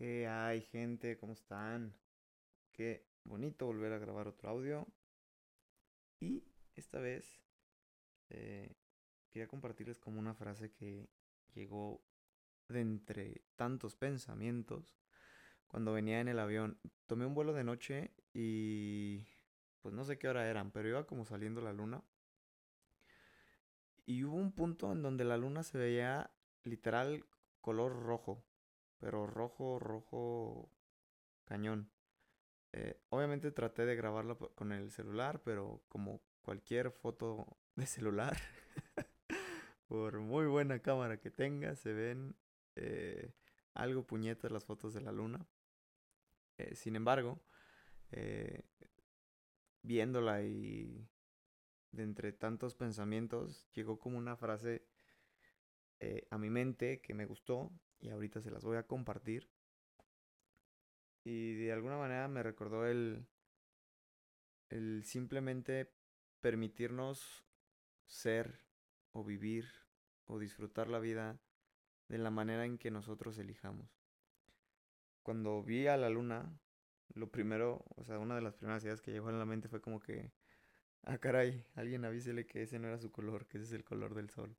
¿Qué hay, gente? ¿Cómo están? Qué bonito volver a grabar otro audio. Y esta vez eh, quería compartirles como una frase que llegó de entre tantos pensamientos cuando venía en el avión. Tomé un vuelo de noche y pues no sé qué hora eran, pero iba como saliendo la luna. Y hubo un punto en donde la luna se veía literal color rojo pero rojo, rojo cañón. Eh, obviamente traté de grabarlo con el celular, pero como cualquier foto de celular, por muy buena cámara que tenga, se ven eh, algo puñetas las fotos de la luna. Eh, sin embargo, viéndola y de entre tantos pensamientos, llegó como una frase a mi mente que me gustó y ahorita se las voy a compartir. Y de alguna manera me recordó el, el simplemente permitirnos ser o vivir o disfrutar la vida de la manera en que nosotros elijamos. Cuando vi a la luna, lo primero, o sea, una de las primeras ideas que llegó a la mente fue como que, ah, caray, alguien avísele que ese no era su color, que ese es el color del sol.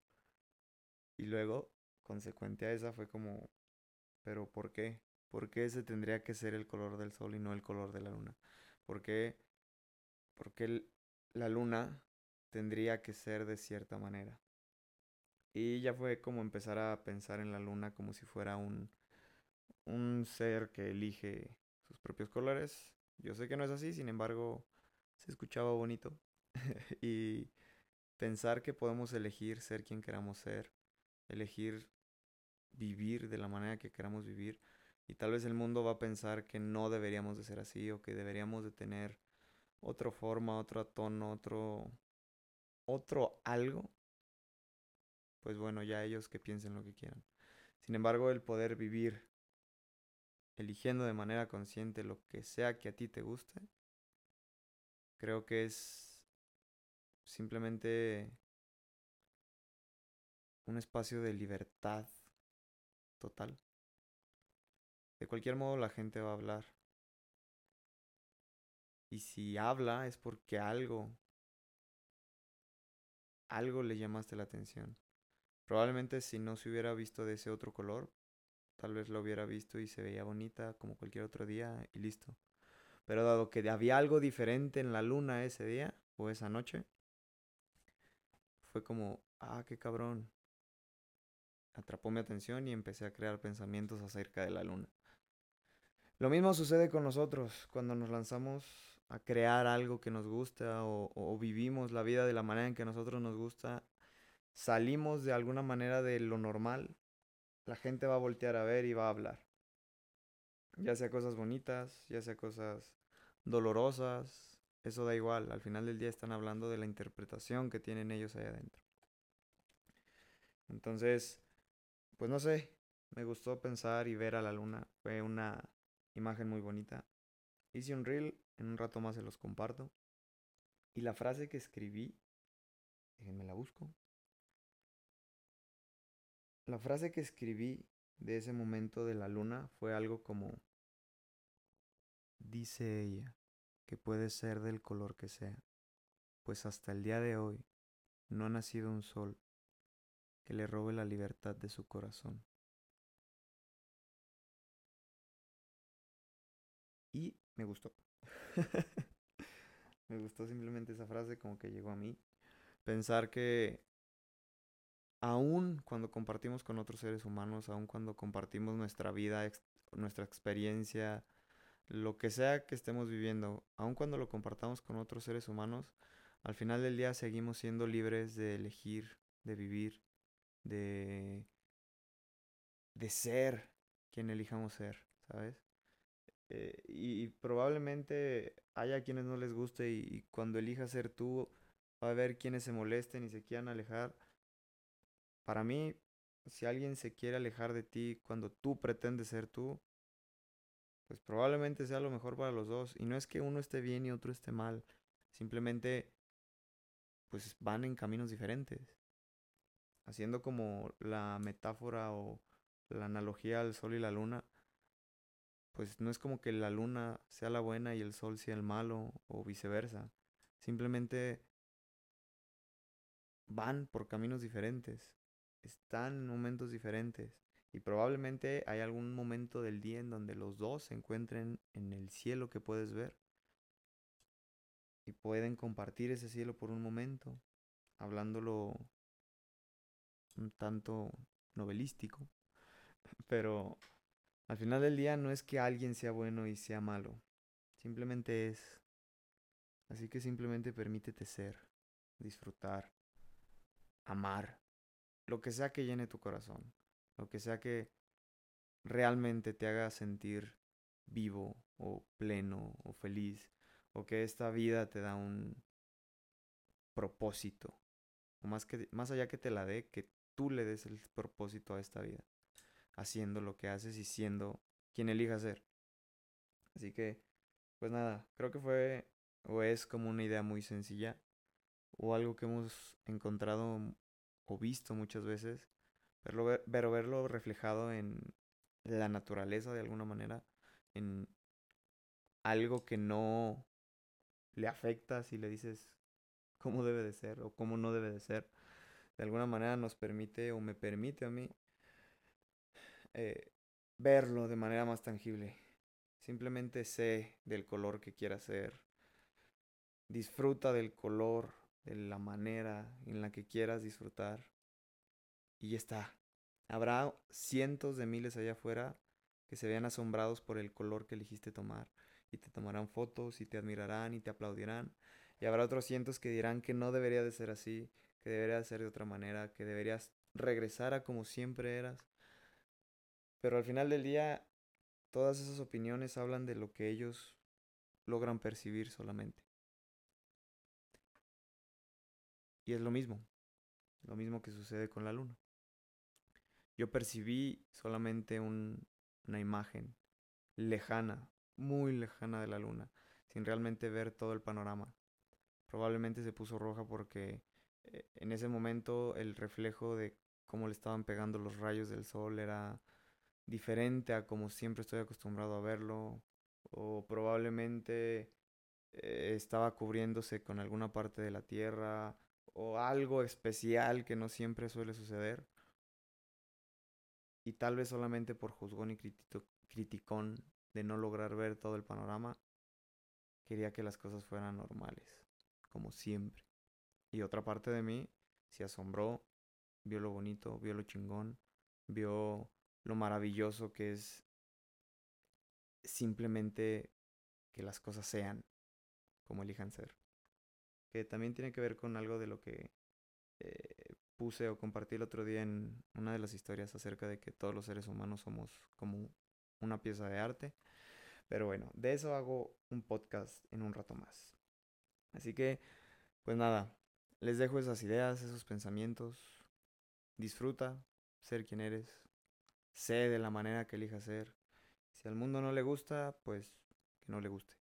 Y luego consecuente a esa fue como, pero ¿por qué? ¿Por qué ese tendría que ser el color del sol y no el color de la luna? ¿Por qué, por qué la luna tendría que ser de cierta manera? Y ya fue como empezar a pensar en la luna como si fuera un, un ser que elige sus propios colores. Yo sé que no es así, sin embargo, se escuchaba bonito. y pensar que podemos elegir ser quien queramos ser elegir vivir de la manera que queramos vivir y tal vez el mundo va a pensar que no deberíamos de ser así o que deberíamos de tener otra forma, otro tono, otro otro algo. Pues bueno, ya ellos que piensen lo que quieran. Sin embargo, el poder vivir eligiendo de manera consciente lo que sea que a ti te guste, creo que es simplemente un espacio de libertad total. De cualquier modo la gente va a hablar. Y si habla es porque algo, algo le llamaste la atención. Probablemente si no se hubiera visto de ese otro color, tal vez lo hubiera visto y se veía bonita como cualquier otro día y listo. Pero dado que había algo diferente en la luna ese día o esa noche, fue como, ah, qué cabrón, atrapó mi atención y empecé a crear pensamientos acerca de la luna. Lo mismo sucede con nosotros cuando nos lanzamos a crear algo que nos gusta o, vivimos la vida de la manera en que a nosotros nos gusta, salimos de alguna manera de lo normal, la gente va a voltear a ver y va a hablar. Ya sea cosas bonitas, ya sea cosas dolorosas, eso da igual, al final del día están hablando de la interpretación que tienen ellos ahí adentro. Entonces, pues no sé, me gustó pensar y ver a la luna. Fue una imagen muy bonita. Hice un reel, en un rato más se los comparto. Y la frase que escribí, déjenme la busco. La frase que escribí de ese momento de la luna fue algo como, dice ella, que puede ser del color que sea, pues hasta el día de hoy no ha nacido un sol que le robe la libertad de su corazón. Y me gustó. me gustó simplemente esa frase como que llegó a mí. Pensar que aún cuando compartimos con otros seres humanos, aún cuando compartimos nuestra vida, nuestra experiencia, lo que sea que estemos viviendo, aun cuando lo compartamos con otros seres humanos, al final del día seguimos siendo libres de elegir, de vivir, de, de ser quien elijamos ser, ¿sabes? Eh, y, probablemente haya quienes no les guste y, cuando elijas ser tú va a haber quienes se molesten y se quieran alejar. Para mí, si alguien se quiere alejar de ti cuando tú pretendes ser tú, pues probablemente sea lo mejor para los dos. Y no es que uno esté bien y otro esté mal. Simplemente, pues van en caminos diferentes haciendo como la metáfora o la analogía al sol y la luna, pues no es como que la luna sea la buena y el sol sea el malo o viceversa. Simplemente van por caminos diferentes, están en momentos diferentes y probablemente hay algún momento del día en donde los dos se encuentren en el cielo que puedes ver y pueden compartir ese cielo por un momento, hablándolo un tanto novelístico, pero al final del día no es que alguien sea bueno y sea malo, simplemente es. Así que simplemente permítete ser, disfrutar, amar, lo que sea que llene tu corazón, lo que sea que realmente te haga sentir vivo o pleno o feliz, o que esta vida te da un propósito, o más, que, más allá que te la dé, que tú le des el propósito a esta vida, haciendo lo que haces y siendo quien elija ser. Así que, pues nada, creo que fue o es como una idea muy sencilla o algo que hemos encontrado o visto muchas veces, pero, pero verlo reflejado en la naturaleza de alguna manera, en algo que no le afecta si le dices cómo debe de ser o cómo no debe de ser, de alguna manera nos permite o me permite a mí eh, verlo de manera más tangible. Simplemente sé del color que quiera ser. Disfruta del color, de la manera en la que quieras disfrutar. Y ya está. Habrá cientos de miles allá afuera que se vean asombrados por el color que elegiste tomar y te tomarán fotos y te admirarán y te aplaudirán. Y habrá otros cientos que dirán que no debería de ser así, que debería de ser de otra manera, que deberías regresar a como siempre eras. Pero al final del día, todas esas opiniones hablan de lo que ellos logran percibir solamente. Y es lo mismo, lo mismo que sucede con la luna. Yo percibí solamente una imagen lejana, muy lejana de la luna, sin realmente ver todo el panorama. Probablemente se puso roja porque en ese momento el reflejo de cómo le estaban pegando los rayos del sol era diferente a como siempre estoy acostumbrado a verlo o probablemente eh, estaba cubriéndose con alguna parte de la tierra o algo especial que no siempre suele suceder y tal vez solamente por juzgón y criticón de no lograr ver todo el panorama, quería que las cosas fueran normales, como siempre. Y otra parte de mí se asombró, vio lo bonito, vio lo chingón, vio lo maravilloso que es simplemente que las cosas sean como elijan ser. Que también tiene que ver con algo de lo que eh, puse o compartí el otro día en una de las historias acerca de que todos los seres humanos somos como una pieza de arte. Pero bueno, de eso hago un podcast en un rato más. Así que, pues nada, les dejo esas ideas, esos pensamientos. Disfruta ser quien eres. Sé de la manera que elijas ser. Si al mundo no le gusta, pues que no le guste.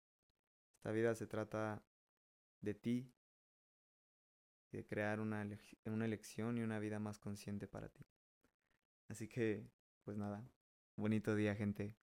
Esta vida se trata de ti, de crear una, una elección y una vida más consciente para ti. Así que, pues nada, bonito día gente.